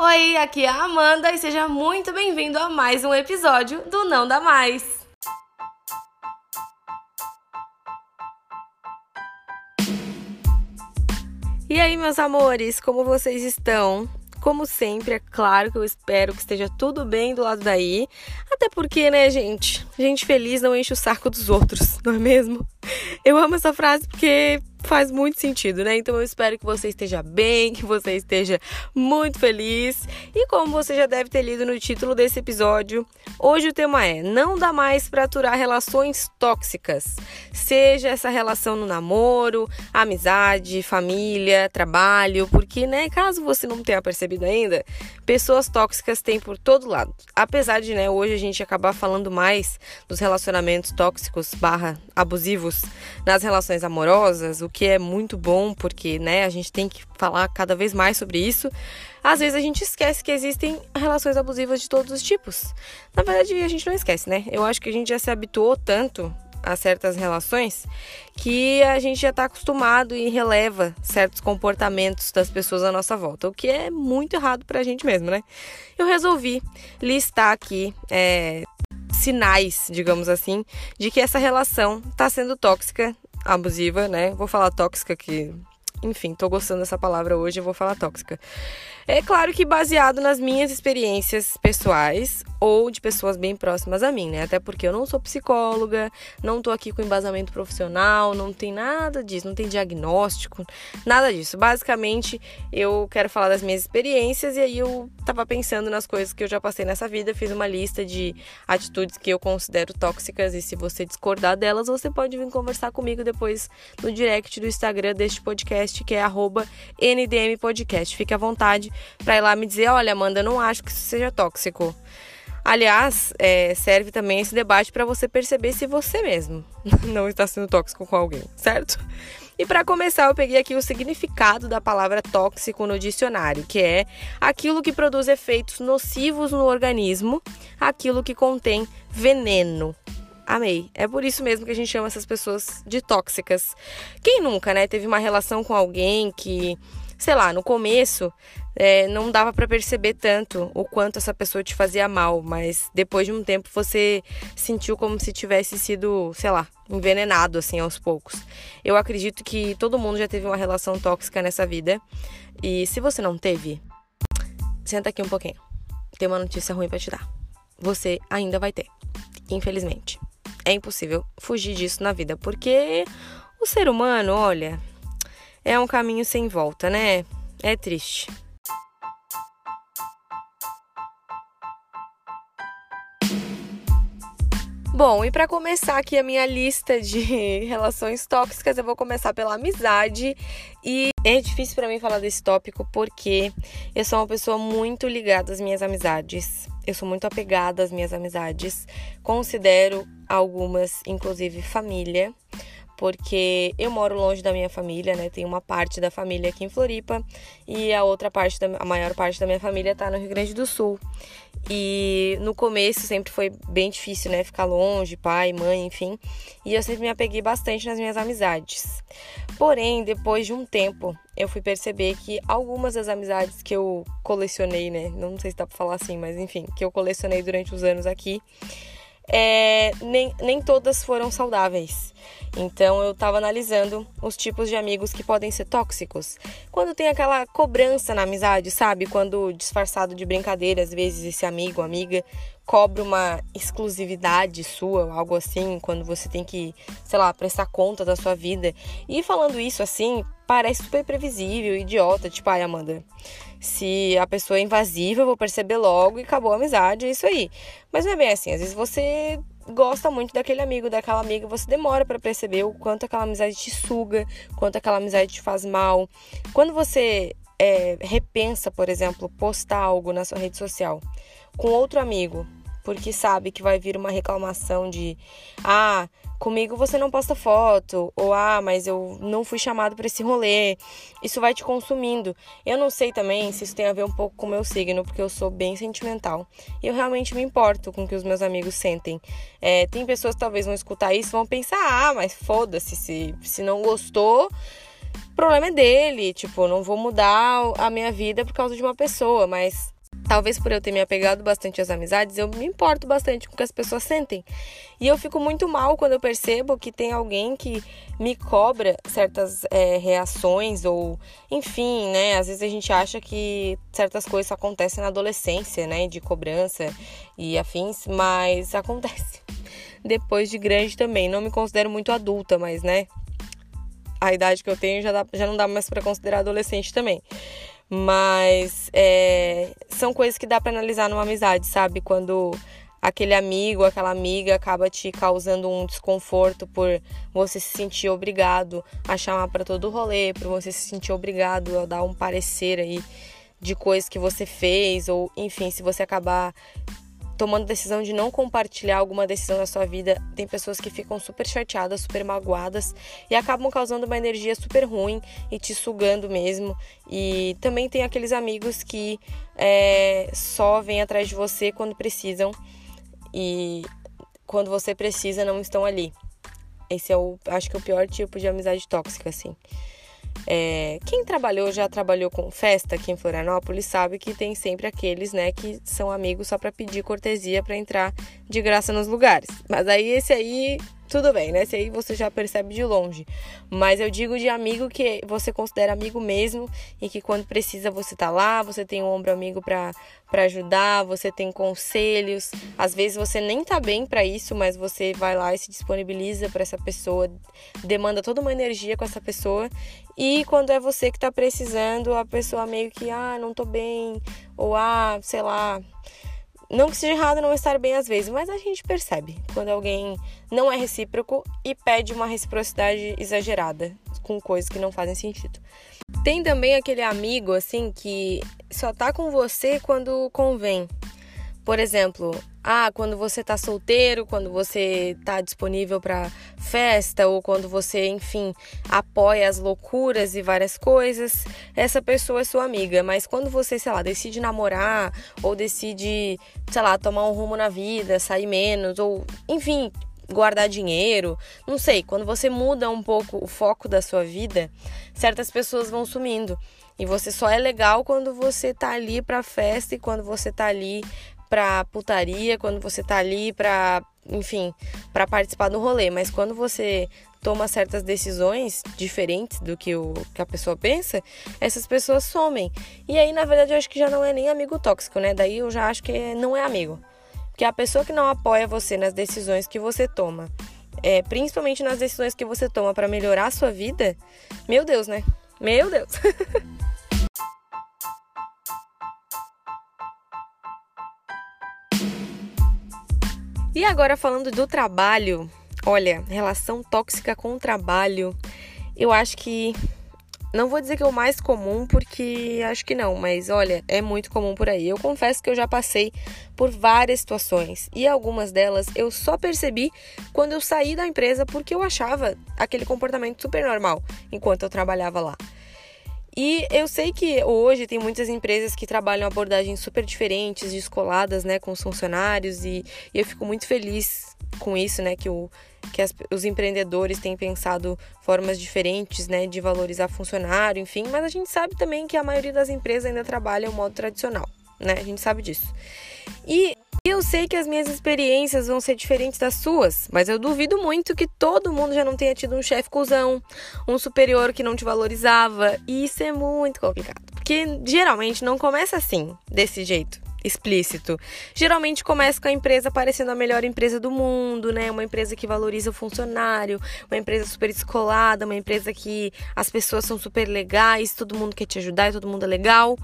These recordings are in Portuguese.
Oi, aqui é a Amanda e seja muito bem-vindo a mais um episódio do Não Dá Mais. E aí, meus amores, como vocês estão? Como sempre, é claro que eu espero que esteja tudo bem do lado daí. Até porque, né, gente? Gente feliz não enche o saco dos outros, não é mesmo? Eu amo essa frase porque faz muito sentido, né? Então eu espero que você esteja bem, que você esteja muito feliz. E como você já deve ter lido no título desse episódio, hoje o tema é: não dá mais para aturar relações tóxicas. Seja essa relação no namoro, amizade, família, trabalho, porque, né, caso você não tenha percebido ainda, pessoas tóxicas tem por todo lado. Apesar de, né, hoje a gente acabar falando mais dos relacionamentos tóxicos barra abusivos nas relações amorosas, o que é muito bom, porque né, a gente tem que falar cada vez mais sobre isso. Às vezes a gente esquece que existem relações abusivas de todos os tipos. Na verdade, a gente não esquece, né? Eu acho que a gente já se habituou tanto a certas relações que a gente já está acostumado e releva certos comportamentos das pessoas à nossa volta, o que é muito errado para a gente mesmo, né? Eu resolvi listar aqui é, sinais, digamos assim, de que essa relação está sendo tóxica abusiva, né? Vou falar tóxica que, enfim, tô gostando dessa palavra hoje, eu vou falar tóxica. É claro que baseado nas minhas experiências pessoais ou de pessoas bem próximas a mim, né? Até porque eu não sou psicóloga, não tô aqui com embasamento profissional, não tem nada disso, não tem diagnóstico, nada disso. Basicamente, eu quero falar das minhas experiências e aí eu tava pensando nas coisas que eu já passei nessa vida, fiz uma lista de atitudes que eu considero tóxicas e se você discordar delas, você pode vir conversar comigo depois no direct do Instagram deste podcast, que é @ndmpodcast. Fique à vontade para ir lá me dizer, olha, Amanda, não acho que isso seja tóxico. Aliás, é, serve também esse debate para você perceber se você mesmo não está sendo tóxico com alguém, certo? E para começar, eu peguei aqui o significado da palavra tóxico no dicionário, que é aquilo que produz efeitos nocivos no organismo, aquilo que contém veneno. Amei. É por isso mesmo que a gente chama essas pessoas de tóxicas. Quem nunca, né, teve uma relação com alguém que sei lá, no começo é, não dava para perceber tanto o quanto essa pessoa te fazia mal, mas depois de um tempo você sentiu como se tivesse sido, sei lá, envenenado assim aos poucos. Eu acredito que todo mundo já teve uma relação tóxica nessa vida e se você não teve, senta aqui um pouquinho. Tem uma notícia ruim para te dar. Você ainda vai ter, infelizmente. É impossível fugir disso na vida, porque o ser humano, olha, é um caminho sem volta, né? É triste. Bom, e para começar aqui a minha lista de relações tóxicas, eu vou começar pela amizade. E é difícil para mim falar desse tópico porque eu sou uma pessoa muito ligada às minhas amizades. Eu sou muito apegada às minhas amizades. Considero algumas, inclusive, família porque eu moro longe da minha família, né? Tem uma parte da família aqui em Floripa e a outra parte, da, a maior parte da minha família tá no Rio Grande do Sul. E no começo sempre foi bem difícil, né? Ficar longe, pai, mãe, enfim. E eu sempre me apeguei bastante nas minhas amizades. Porém, depois de um tempo, eu fui perceber que algumas das amizades que eu colecionei, né? Não sei se dá pra falar assim, mas enfim, que eu colecionei durante os anos aqui é, nem, nem todas foram saudáveis. Então eu estava analisando os tipos de amigos que podem ser tóxicos. Quando tem aquela cobrança na amizade, sabe? Quando disfarçado de brincadeira, às vezes esse amigo, amiga, cobra uma exclusividade sua, algo assim, quando você tem que, sei lá, prestar conta da sua vida. E falando isso assim, parece super previsível, idiota, tipo, ai, Amanda, se a pessoa é invasiva, eu vou perceber logo e acabou a amizade, é isso aí. Mas não é bem assim, às vezes você gosta muito daquele amigo, daquela amiga, você demora para perceber o quanto aquela amizade te suga, quanto aquela amizade te faz mal. Quando você é, repensa, por exemplo, postar algo na sua rede social com outro amigo, porque sabe que vai vir uma reclamação de ah, comigo você não posta foto, ou ah, mas eu não fui chamado para esse rolê. Isso vai te consumindo. Eu não sei também se isso tem a ver um pouco com o meu signo, porque eu sou bem sentimental. E eu realmente me importo com o que os meus amigos sentem. É, tem pessoas que talvez vão escutar isso vão pensar, ah, mas foda-se, se, se não gostou o problema é dele, tipo, não vou mudar a minha vida por causa de uma pessoa, mas talvez por eu ter me apegado bastante às amizades, eu me importo bastante com o que as pessoas sentem. E eu fico muito mal quando eu percebo que tem alguém que me cobra certas é, reações ou, enfim, né? Às vezes a gente acha que certas coisas acontecem na adolescência, né? De cobrança e afins, mas acontece. Depois de grande também. Não me considero muito adulta, mas, né? A idade que eu tenho já, dá, já não dá mais para considerar adolescente também. Mas é, são coisas que dá para analisar numa amizade, sabe? Quando aquele amigo, aquela amiga acaba te causando um desconforto por você se sentir obrigado a chamar para todo o rolê, por você se sentir obrigado a dar um parecer aí de coisas que você fez, ou enfim, se você acabar tomando decisão de não compartilhar alguma decisão na sua vida, tem pessoas que ficam super chateadas, super magoadas e acabam causando uma energia super ruim e te sugando mesmo. E também tem aqueles amigos que é, só vêm atrás de você quando precisam e quando você precisa não estão ali. Esse é o, acho que é o pior tipo de amizade tóxica, assim. É, quem trabalhou, já trabalhou com festa aqui em Florianópolis, sabe que tem sempre aqueles, né, que são amigos só para pedir cortesia para entrar de graça nos lugares. Mas aí esse aí tudo bem, né? Esse aí você já percebe de longe. Mas eu digo de amigo que você considera amigo mesmo e que quando precisa você tá lá, você tem um ombro amigo para ajudar, você tem conselhos. Às vezes você nem tá bem para isso, mas você vai lá e se disponibiliza para essa pessoa, demanda toda uma energia com essa pessoa. E quando é você que tá precisando, a pessoa meio que, ah, não tô bem, ou ah, sei lá, não que seja errado não estar bem às vezes, mas a gente percebe quando alguém não é recíproco e pede uma reciprocidade exagerada com coisas que não fazem sentido. Tem também aquele amigo assim que só tá com você quando convém. Por exemplo, ah, quando você tá solteiro, quando você tá disponível para festa ou quando você, enfim, apoia as loucuras e várias coisas, essa pessoa é sua amiga. Mas quando você, sei lá, decide namorar ou decide, sei lá, tomar um rumo na vida, sair menos ou, enfim, guardar dinheiro, não sei, quando você muda um pouco o foco da sua vida, certas pessoas vão sumindo. E você só é legal quando você tá ali pra festa e quando você tá ali pra putaria, quando você tá ali pra, enfim, para participar do rolê, mas quando você toma certas decisões diferentes do que, o, que a pessoa pensa, essas pessoas somem. E aí, na verdade, eu acho que já não é nem amigo tóxico, né? Daí eu já acho que não é amigo. Porque a pessoa que não apoia você nas decisões que você toma, é, principalmente nas decisões que você toma para melhorar a sua vida, meu Deus, né? Meu Deus. E agora falando do trabalho, olha, relação tóxica com o trabalho, eu acho que não vou dizer que é o mais comum, porque acho que não, mas olha, é muito comum por aí. Eu confesso que eu já passei por várias situações e algumas delas eu só percebi quando eu saí da empresa porque eu achava aquele comportamento super normal enquanto eu trabalhava lá. E eu sei que hoje tem muitas empresas que trabalham abordagens super diferentes, descoladas, né, com os funcionários, e, e eu fico muito feliz com isso, né, que, o, que as, os empreendedores têm pensado formas diferentes, né, de valorizar funcionário, enfim, mas a gente sabe também que a maioria das empresas ainda trabalha o modo tradicional, né, a gente sabe disso. E eu sei que as minhas experiências vão ser diferentes das suas, mas eu duvido muito que todo mundo já não tenha tido um chefe cuzão, um superior que não te valorizava. E isso é muito complicado, porque geralmente não começa assim, desse jeito explícito. Geralmente começa com a empresa parecendo a melhor empresa do mundo, né? Uma empresa que valoriza o funcionário, uma empresa super descolada, uma empresa que as pessoas são super legais, todo mundo quer te ajudar e todo mundo é legal.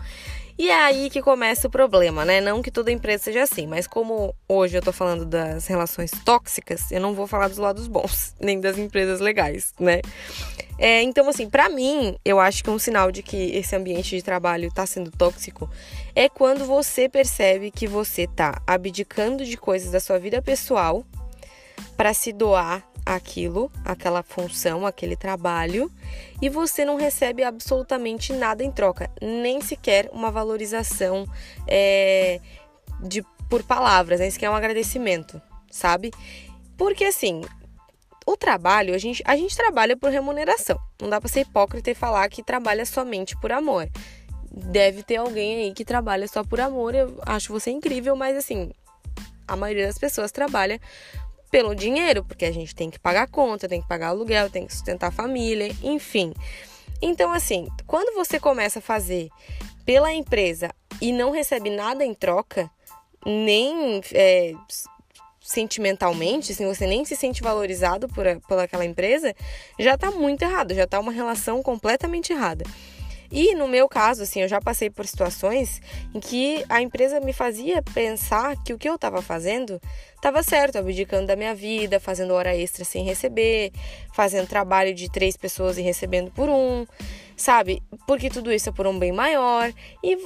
E é aí que começa o problema, né? Não que toda empresa seja assim, mas como hoje eu tô falando das relações tóxicas, eu não vou falar dos lados bons, nem das empresas legais, né? É, então, assim, para mim, eu acho que um sinal de que esse ambiente de trabalho tá sendo tóxico é quando você percebe que você tá abdicando de coisas da sua vida pessoal para se doar aquilo, aquela função, aquele trabalho, e você não recebe absolutamente nada em troca, nem sequer uma valorização é, de por palavras, nem sequer um agradecimento, sabe? Porque assim, o trabalho, a gente, a gente trabalha por remuneração. Não dá para ser hipócrita e falar que trabalha somente por amor. Deve ter alguém aí que trabalha só por amor. Eu acho você incrível, mas assim, a maioria das pessoas trabalha pelo dinheiro, porque a gente tem que pagar conta, tem que pagar aluguel, tem que sustentar a família, enfim. Então, assim, quando você começa a fazer pela empresa e não recebe nada em troca, nem é, sentimentalmente, assim, você nem se sente valorizado por, por aquela empresa, já tá muito errado, já tá uma relação completamente errada. E no meu caso, assim, eu já passei por situações em que a empresa me fazia pensar que o que eu estava fazendo estava certo, abdicando da minha vida, fazendo hora extra sem receber, fazendo trabalho de três pessoas e recebendo por um, sabe? Porque tudo isso é por um bem maior. E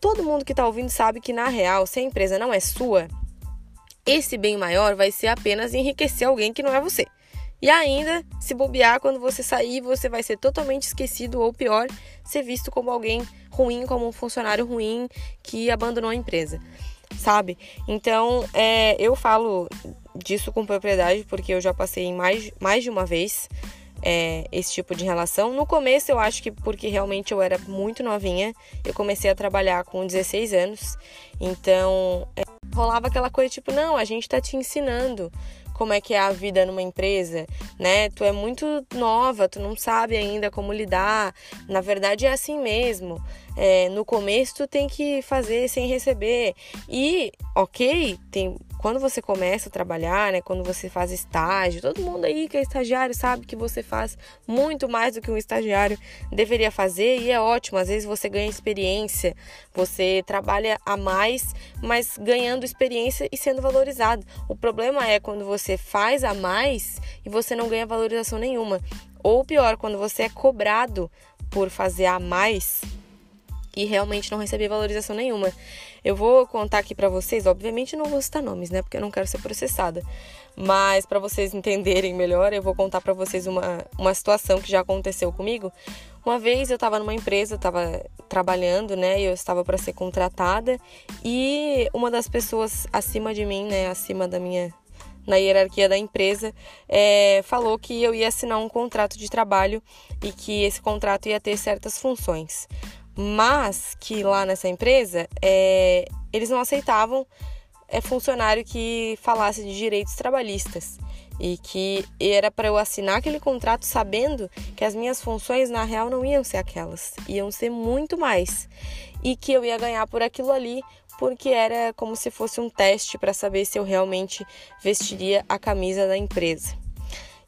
todo mundo que está ouvindo sabe que, na real, se a empresa não é sua, esse bem maior vai ser apenas enriquecer alguém que não é você. E ainda, se bobear, quando você sair, você vai ser totalmente esquecido ou pior, ser visto como alguém ruim, como um funcionário ruim que abandonou a empresa, sabe? Então, é, eu falo disso com propriedade porque eu já passei mais, mais de uma vez é, esse tipo de relação. No começo, eu acho que porque realmente eu era muito novinha, eu comecei a trabalhar com 16 anos, então. É, rolava aquela coisa tipo, não, a gente tá te ensinando como é que é a vida numa empresa, né? Tu é muito nova, tu não sabe ainda como lidar. Na verdade é assim mesmo. É, no começo tu tem que fazer sem receber. E, ok, tem quando você começa a trabalhar, né, quando você faz estágio, todo mundo aí que é estagiário sabe que você faz muito mais do que um estagiário deveria fazer e é ótimo. Às vezes você ganha experiência, você trabalha a mais, mas ganhando experiência e sendo valorizado. O problema é quando você faz a mais e você não ganha valorização nenhuma. Ou pior, quando você é cobrado por fazer a mais e realmente não receber valorização nenhuma. Eu vou contar aqui para vocês, obviamente não vou citar nomes, né, porque eu não quero ser processada. Mas para vocês entenderem melhor, eu vou contar para vocês uma, uma situação que já aconteceu comigo. Uma vez eu estava numa empresa, estava trabalhando, né, eu estava para ser contratada e uma das pessoas acima de mim, né, acima da minha na hierarquia da empresa, é, falou que eu ia assinar um contrato de trabalho e que esse contrato ia ter certas funções mas que lá nessa empresa é, eles não aceitavam é, funcionário que falasse de direitos trabalhistas. E que era para eu assinar aquele contrato sabendo que as minhas funções na real não iam ser aquelas, iam ser muito mais. E que eu ia ganhar por aquilo ali porque era como se fosse um teste para saber se eu realmente vestiria a camisa da empresa.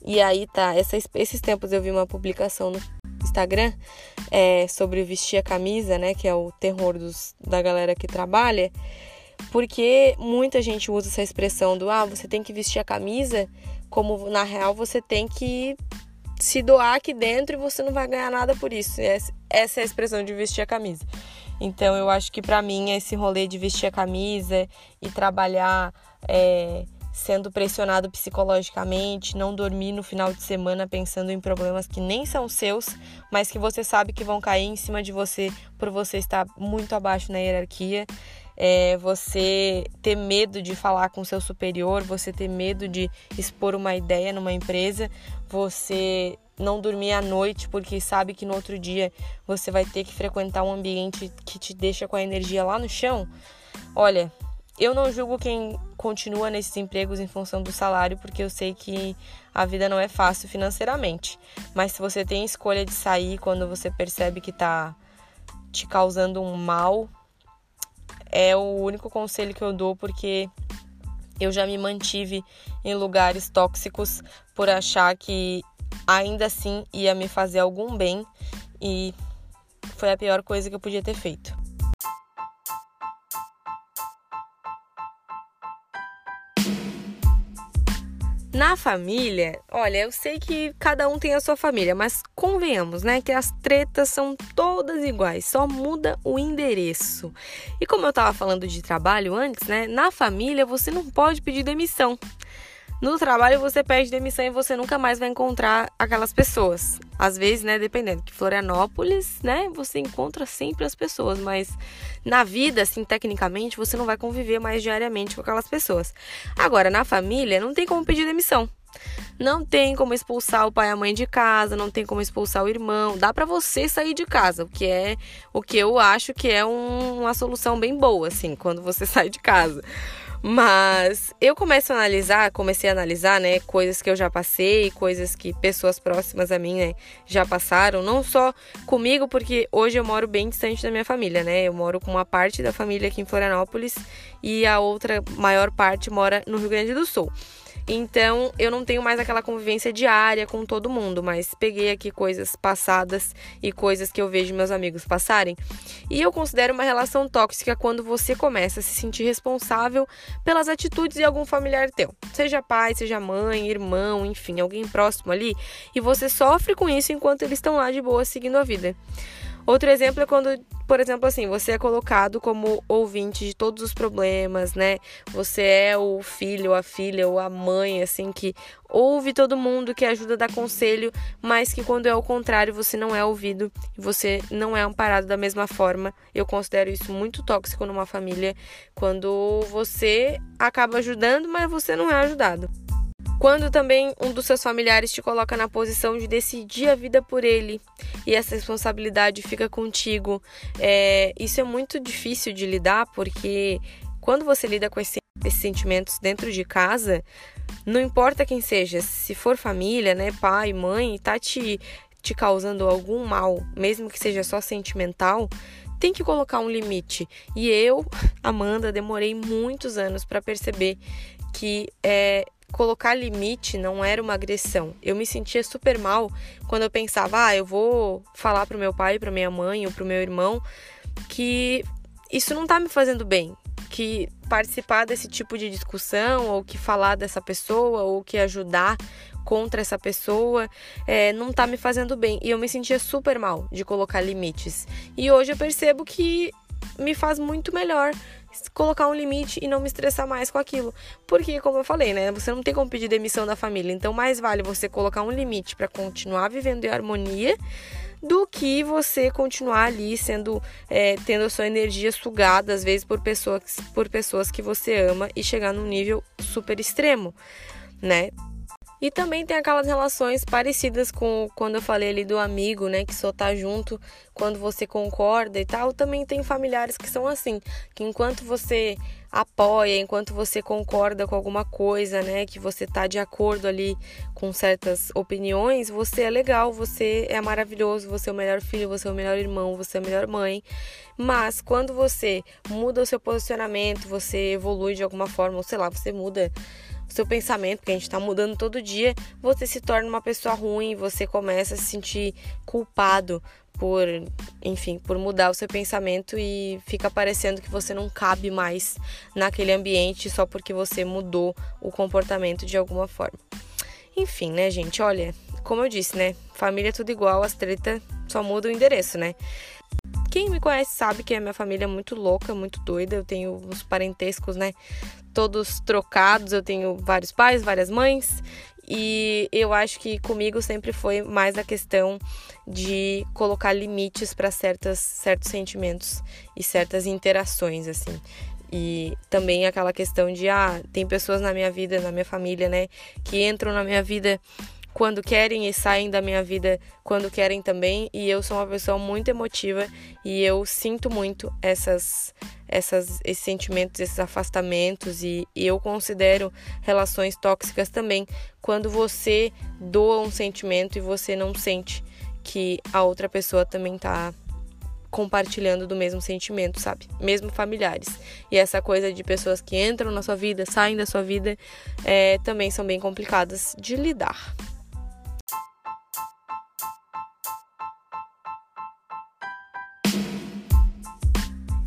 E aí tá, essas, esses tempos eu vi uma publicação no Instagram é, sobre vestir a camisa, né? Que é o terror dos, da galera que trabalha. Porque muita gente usa essa expressão do ah, você tem que vestir a camisa, como na real você tem que se doar aqui dentro e você não vai ganhar nada por isso. Essa é a expressão de vestir a camisa. Então eu acho que para mim esse rolê de vestir a camisa e trabalhar é, sendo pressionado psicologicamente, não dormir no final de semana pensando em problemas que nem são seus, mas que você sabe que vão cair em cima de você por você estar muito abaixo na hierarquia. É, você ter medo de falar com seu superior, você ter medo de expor uma ideia numa empresa, você não dormir à noite porque sabe que no outro dia você vai ter que frequentar um ambiente que te deixa com a energia lá no chão. Olha, eu não julgo quem continua nesses empregos em função do salário, porque eu sei que a vida não é fácil financeiramente. Mas se você tem escolha de sair quando você percebe que está te causando um mal, é o único conselho que eu dou, porque eu já me mantive em lugares tóxicos por achar que ainda assim ia me fazer algum bem e foi a pior coisa que eu podia ter feito. Na família, olha, eu sei que cada um tem a sua família, mas convenhamos, né, que as tretas são todas iguais, só muda o endereço. E como eu tava falando de trabalho antes, né, na família você não pode pedir demissão. No trabalho você pede demissão e você nunca mais vai encontrar aquelas pessoas. Às vezes, né, dependendo, que Florianópolis, né, você encontra sempre as pessoas, mas na vida, assim, tecnicamente, você não vai conviver mais diariamente com aquelas pessoas. Agora, na família, não tem como pedir demissão. Não tem como expulsar o pai e a mãe de casa, não tem como expulsar o irmão. Dá para você sair de casa, o que é o que eu acho que é um, uma solução bem boa, assim, quando você sai de casa. Mas eu começo a analisar, comecei a analisar, né, coisas que eu já passei, coisas que pessoas próximas a mim, né, já passaram, não só comigo, porque hoje eu moro bem distante da minha família, né? Eu moro com uma parte da família aqui em Florianópolis e a outra maior parte mora no Rio Grande do Sul. Então eu não tenho mais aquela convivência diária com todo mundo, mas peguei aqui coisas passadas e coisas que eu vejo meus amigos passarem. E eu considero uma relação tóxica quando você começa a se sentir responsável pelas atitudes de algum familiar teu, seja pai, seja mãe, irmão, enfim, alguém próximo ali, e você sofre com isso enquanto eles estão lá de boa seguindo a vida. Outro exemplo é quando, por exemplo, assim, você é colocado como ouvinte de todos os problemas, né? Você é o filho, a filha ou a mãe, assim, que ouve todo mundo, que ajuda a dar conselho, mas que quando é o contrário, você não é ouvido você não é amparado da mesma forma. Eu considero isso muito tóxico numa família, quando você acaba ajudando, mas você não é ajudado. Quando também um dos seus familiares te coloca na posição de decidir a vida por ele e essa responsabilidade fica contigo, é, isso é muito difícil de lidar porque quando você lida com esse, esses sentimentos dentro de casa, não importa quem seja, se for família, né, pai, mãe, tá te, te causando algum mal, mesmo que seja só sentimental, tem que colocar um limite. E eu, Amanda, demorei muitos anos para perceber que é, colocar limite não era uma agressão. Eu me sentia super mal quando eu pensava, ah, eu vou falar pro meu pai, pra minha mãe ou pro meu irmão que isso não tá me fazendo bem. Que participar desse tipo de discussão, ou que falar dessa pessoa, ou que ajudar contra essa pessoa, é, não tá me fazendo bem. E eu me sentia super mal de colocar limites. E hoje eu percebo que me faz muito melhor colocar um limite e não me estressar mais com aquilo. Porque, como eu falei, né, você não tem como pedir demissão da família, então mais vale você colocar um limite para continuar vivendo em harmonia do que você continuar ali sendo é, tendo a sua energia sugada às vezes por pessoas por pessoas que você ama e chegar num nível super extremo, né? E também tem aquelas relações parecidas com quando eu falei ali do amigo, né, que só tá junto quando você concorda e tal. Também tem familiares que são assim, que enquanto você apoia, enquanto você concorda com alguma coisa, né, que você tá de acordo ali com certas opiniões, você é legal, você é maravilhoso, você é o melhor filho, você é o melhor irmão, você é a melhor mãe. Mas quando você muda o seu posicionamento, você evolui de alguma forma, ou sei lá, você muda seu pensamento, porque a gente está mudando todo dia, você se torna uma pessoa ruim, você começa a se sentir culpado por, enfim, por mudar o seu pensamento e fica parecendo que você não cabe mais naquele ambiente só porque você mudou o comportamento de alguma forma. Enfim, né, gente? Olha, como eu disse, né? Família é tudo igual, as treta só muda o endereço, né? Quem me conhece sabe que a minha família é muito louca, muito doida. Eu tenho os parentescos, né? Todos trocados. Eu tenho vários pais, várias mães. E eu acho que comigo sempre foi mais a questão de colocar limites para certos sentimentos e certas interações, assim. E também aquela questão de, ah, tem pessoas na minha vida, na minha família, né, que entram na minha vida quando querem e saem da minha vida quando querem também. E eu sou uma pessoa muito emotiva e eu sinto muito essas, essas, esses sentimentos, esses afastamentos. E, e eu considero relações tóxicas também quando você doa um sentimento e você não sente que a outra pessoa também tá compartilhando do mesmo sentimento, sabe? Mesmo familiares. E essa coisa de pessoas que entram na sua vida, saem da sua vida, é, também são bem complicadas de lidar.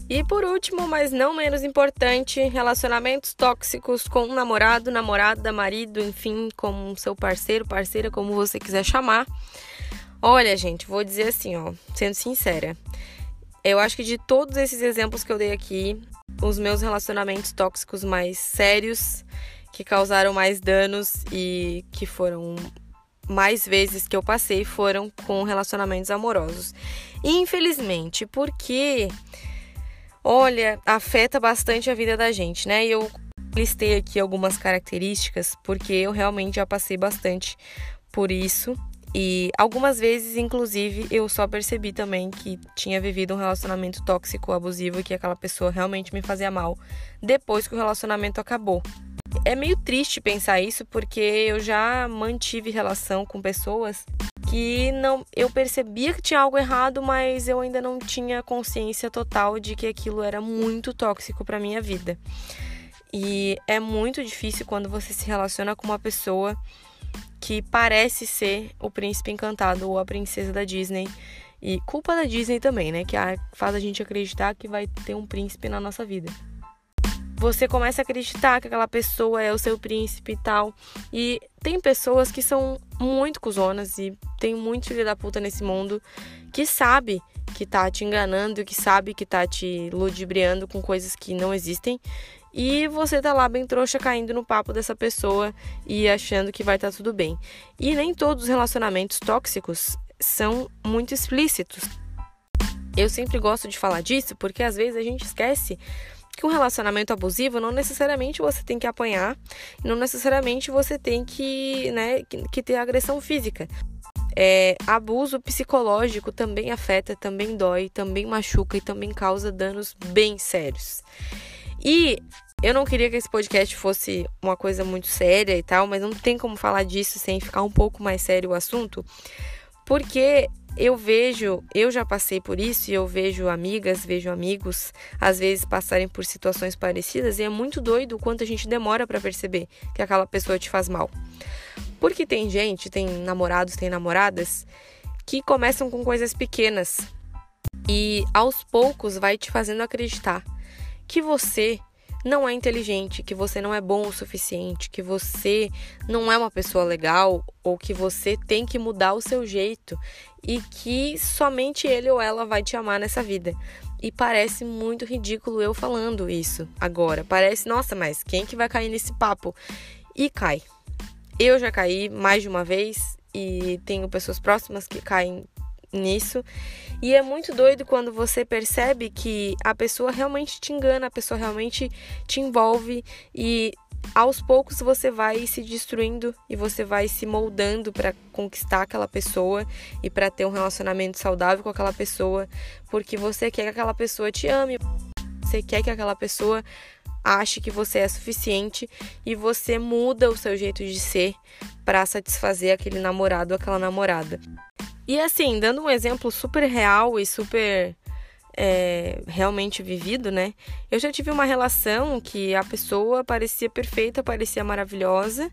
E por último, mas não menos importante, relacionamentos tóxicos com um namorado, namorada, marido, enfim, com seu parceiro, parceira, como você quiser chamar. Olha, gente, vou dizer assim, ó, sendo sincera, eu acho que de todos esses exemplos que eu dei aqui, os meus relacionamentos tóxicos mais sérios, que causaram mais danos e que foram mais vezes que eu passei foram com relacionamentos amorosos. Infelizmente, porque olha, afeta bastante a vida da gente, né? E eu Listei aqui algumas características porque eu realmente já passei bastante por isso e algumas vezes, inclusive, eu só percebi também que tinha vivido um relacionamento tóxico, abusivo e que aquela pessoa realmente me fazia mal depois que o relacionamento acabou. É meio triste pensar isso porque eu já mantive relação com pessoas que não eu percebia que tinha algo errado, mas eu ainda não tinha consciência total de que aquilo era muito tóxico para minha vida. E é muito difícil quando você se relaciona com uma pessoa que parece ser o príncipe encantado ou a princesa da Disney. E culpa da Disney também, né? Que faz a gente acreditar que vai ter um príncipe na nossa vida. Você começa a acreditar que aquela pessoa é o seu príncipe e tal. E tem pessoas que são muito cuzonas e tem muito filho da puta nesse mundo que sabe que tá te enganando, que sabe que tá te ludibriando com coisas que não existem e você tá lá bem trouxa caindo no papo dessa pessoa e achando que vai estar tá tudo bem. E nem todos os relacionamentos tóxicos são muito explícitos. Eu sempre gosto de falar disso porque às vezes a gente esquece que um relacionamento abusivo não necessariamente você tem que apanhar, não necessariamente você tem que, né, que, ter agressão física. É, abuso psicológico também afeta, também dói, também machuca e também causa danos bem sérios. E eu não queria que esse podcast fosse uma coisa muito séria e tal, mas não tem como falar disso sem ficar um pouco mais sério o assunto, porque eu vejo, eu já passei por isso e eu vejo amigas, vejo amigos às vezes passarem por situações parecidas e é muito doido o quanto a gente demora para perceber que aquela pessoa te faz mal. Porque tem gente, tem namorados, tem namoradas que começam com coisas pequenas e aos poucos vai te fazendo acreditar que você não é inteligente, que você não é bom o suficiente, que você não é uma pessoa legal ou que você tem que mudar o seu jeito e que somente ele ou ela vai te amar nessa vida. E parece muito ridículo eu falando isso agora. Parece, nossa, mas quem que vai cair nesse papo? E cai. Eu já caí mais de uma vez e tenho pessoas próximas que caem nisso. E é muito doido quando você percebe que a pessoa realmente te engana, a pessoa realmente te envolve e aos poucos você vai se destruindo e você vai se moldando para conquistar aquela pessoa e para ter um relacionamento saudável com aquela pessoa, porque você quer que aquela pessoa te ame, você quer que aquela pessoa ache que você é suficiente e você muda o seu jeito de ser para satisfazer aquele namorado aquela namorada. E assim, dando um exemplo super real e super é, realmente vivido, né? Eu já tive uma relação que a pessoa parecia perfeita, parecia maravilhosa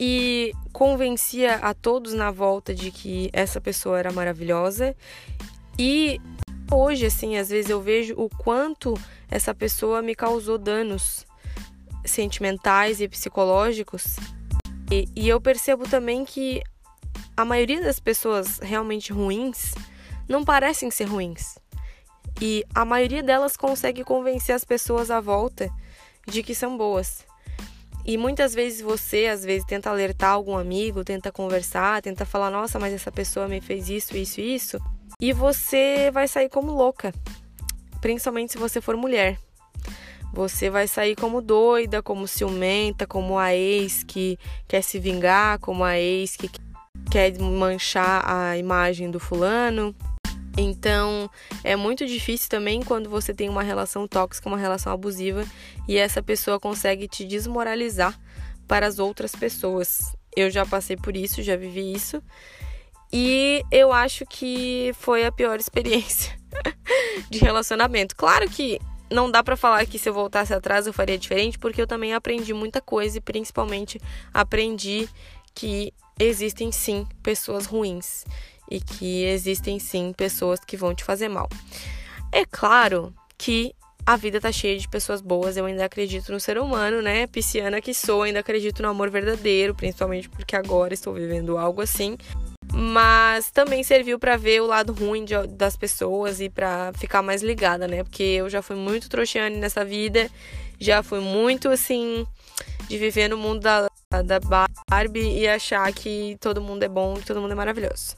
e convencia a todos na volta de que essa pessoa era maravilhosa. E hoje, assim, às vezes eu vejo o quanto essa pessoa me causou danos sentimentais e psicológicos. E, e eu percebo também que a maioria das pessoas realmente ruins não parecem ser ruins. E a maioria delas consegue convencer as pessoas à volta de que são boas. E muitas vezes você, às vezes, tenta alertar algum amigo, tenta conversar, tenta falar: nossa, mas essa pessoa me fez isso, isso e isso. E você vai sair como louca, principalmente se você for mulher. Você vai sair como doida, como ciumenta, como a ex que quer se vingar, como a ex que quer manchar a imagem do fulano. Então, é muito difícil também quando você tem uma relação tóxica, uma relação abusiva e essa pessoa consegue te desmoralizar para as outras pessoas. Eu já passei por isso, já vivi isso. E eu acho que foi a pior experiência de relacionamento. Claro que não dá para falar que se eu voltasse atrás eu faria diferente, porque eu também aprendi muita coisa e principalmente aprendi que existem sim pessoas ruins e que existem sim pessoas que vão te fazer mal. É claro que a vida tá cheia de pessoas boas, eu ainda acredito no ser humano, né? Pisciana que sou, ainda acredito no amor verdadeiro, principalmente porque agora estou vivendo algo assim. Mas também serviu para ver o lado ruim de, das pessoas e para ficar mais ligada, né? Porque eu já fui muito trouxiane nessa vida, já fui muito assim de viver no mundo da, da Barbie e achar que todo mundo é bom, que todo mundo é maravilhoso.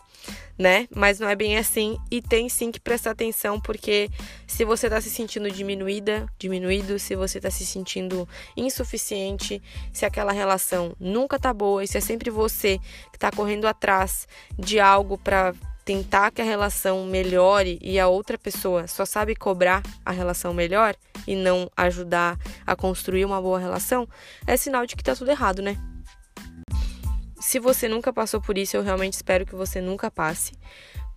né? Mas não é bem assim e tem sim que prestar atenção porque se você tá se sentindo diminuída, diminuído, se você tá se sentindo insuficiente, se aquela relação nunca tá boa e se é sempre você que tá correndo atrás de algo para tentar que a relação melhore e a outra pessoa só sabe cobrar a relação melhor e não ajudar a construir uma boa relação, é sinal de que tá tudo errado, né? Se você nunca passou por isso, eu realmente espero que você nunca passe,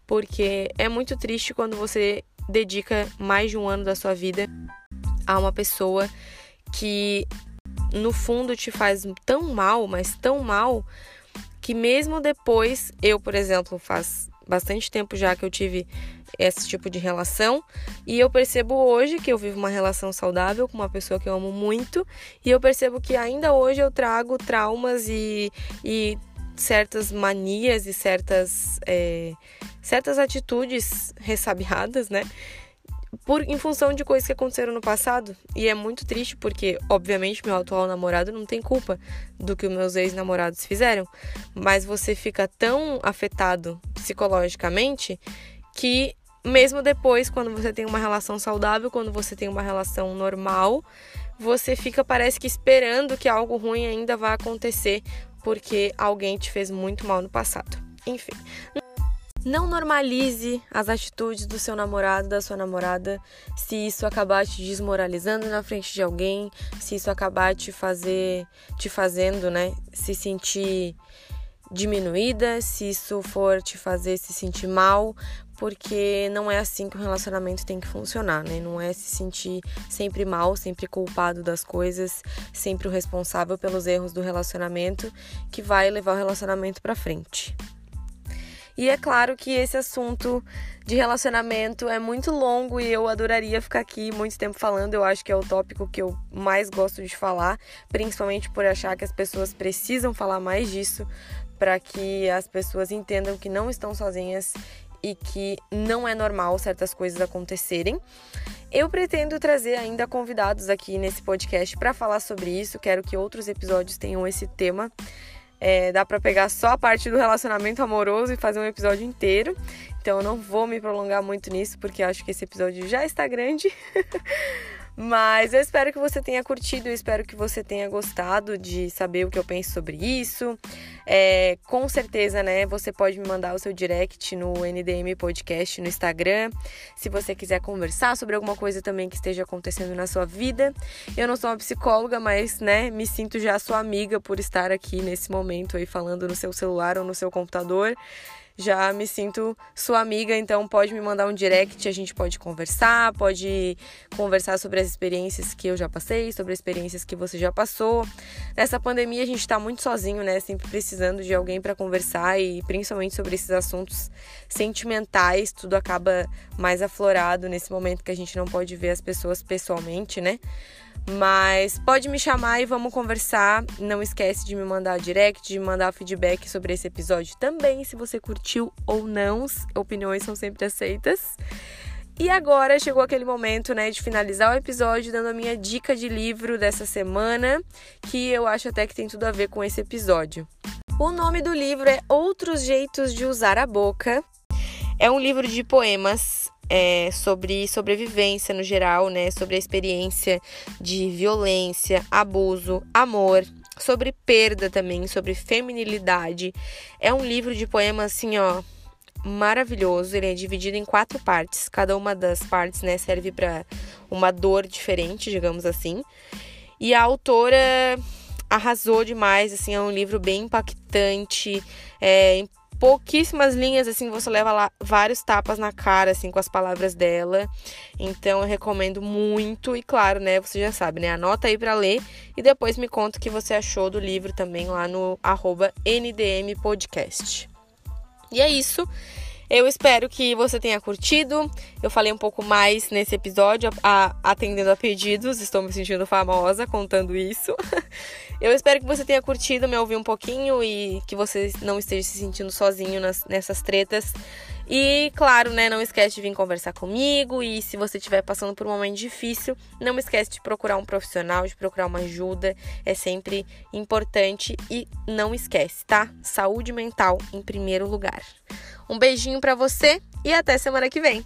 porque é muito triste quando você dedica mais de um ano da sua vida a uma pessoa que no fundo te faz tão mal, mas tão mal, que mesmo depois, eu, por exemplo, faz bastante tempo já que eu tive esse tipo de relação e eu percebo hoje que eu vivo uma relação saudável com uma pessoa que eu amo muito e eu percebo que ainda hoje eu trago traumas e, e certas manias e certas, é, certas atitudes ressabiadas, né? Por em função de coisas que aconteceram no passado. E é muito triste porque, obviamente, meu atual namorado não tem culpa do que os meus ex-namorados fizeram, mas você fica tão afetado psicologicamente que mesmo depois, quando você tem uma relação saudável, quando você tem uma relação normal, você fica parece que esperando que algo ruim ainda vá acontecer porque alguém te fez muito mal no passado. Enfim, não normalize as atitudes do seu namorado, da sua namorada, se isso acabar te desmoralizando na frente de alguém, se isso acabar te fazer, te fazendo, né, se sentir diminuída, se isso for te fazer se sentir mal, porque não é assim que o relacionamento tem que funcionar, né? Não é se sentir sempre mal, sempre culpado das coisas, sempre o responsável pelos erros do relacionamento que vai levar o relacionamento para frente. E é claro que esse assunto de relacionamento é muito longo e eu adoraria ficar aqui muito tempo falando. Eu acho que é o tópico que eu mais gosto de falar, principalmente por achar que as pessoas precisam falar mais disso para que as pessoas entendam que não estão sozinhas e que não é normal certas coisas acontecerem. Eu pretendo trazer ainda convidados aqui nesse podcast para falar sobre isso. Quero que outros episódios tenham esse tema. É, dá para pegar só a parte do relacionamento amoroso e fazer um episódio inteiro. Então eu não vou me prolongar muito nisso, porque acho que esse episódio já está grande. Mas eu espero que você tenha curtido, eu espero que você tenha gostado de saber o que eu penso sobre isso. É, com certeza, né? Você pode me mandar o seu direct no NDM Podcast no Instagram. Se você quiser conversar sobre alguma coisa também que esteja acontecendo na sua vida. Eu não sou uma psicóloga, mas, né, me sinto já sua amiga por estar aqui nesse momento aí falando no seu celular ou no seu computador já me sinto sua amiga, então pode me mandar um direct, a gente pode conversar, pode conversar sobre as experiências que eu já passei, sobre as experiências que você já passou. Nessa pandemia a gente tá muito sozinho, né? Sempre precisando de alguém para conversar e principalmente sobre esses assuntos sentimentais, tudo acaba mais aflorado nesse momento que a gente não pode ver as pessoas pessoalmente, né? Mas pode me chamar e vamos conversar. Não esquece de me mandar direct, de mandar feedback sobre esse episódio também, se você curtiu ou não. Opiniões são sempre aceitas. E agora chegou aquele momento, né, de finalizar o episódio dando a minha dica de livro dessa semana, que eu acho até que tem tudo a ver com esse episódio. O nome do livro é Outros Jeitos de Usar a Boca. É um livro de poemas é, sobre sobrevivência no geral, né? Sobre a experiência de violência, abuso, amor, sobre perda também, sobre feminilidade. É um livro de poemas assim, ó, maravilhoso. Ele é dividido em quatro partes. Cada uma das partes, né, serve para uma dor diferente, digamos assim. E a autora arrasou demais, assim, é um livro bem impactante, é, pouquíssimas linhas, assim, você leva lá vários tapas na cara, assim, com as palavras dela. Então eu recomendo muito. E claro, né, você já sabe, né? Anota aí para ler e depois me conta o que você achou do livro também lá no arroba NDM Podcast. E é isso. Eu espero que você tenha curtido. Eu falei um pouco mais nesse episódio, a, atendendo a pedidos. Estou me sentindo famosa contando isso. Eu espero que você tenha curtido me ouvir um pouquinho e que você não esteja se sentindo sozinho nas, nessas tretas. E claro, né, não esquece de vir conversar comigo e se você estiver passando por um momento difícil, não esquece de procurar um profissional, de procurar uma ajuda, é sempre importante e não esquece, tá? Saúde mental em primeiro lugar. Um beijinho para você e até semana que vem.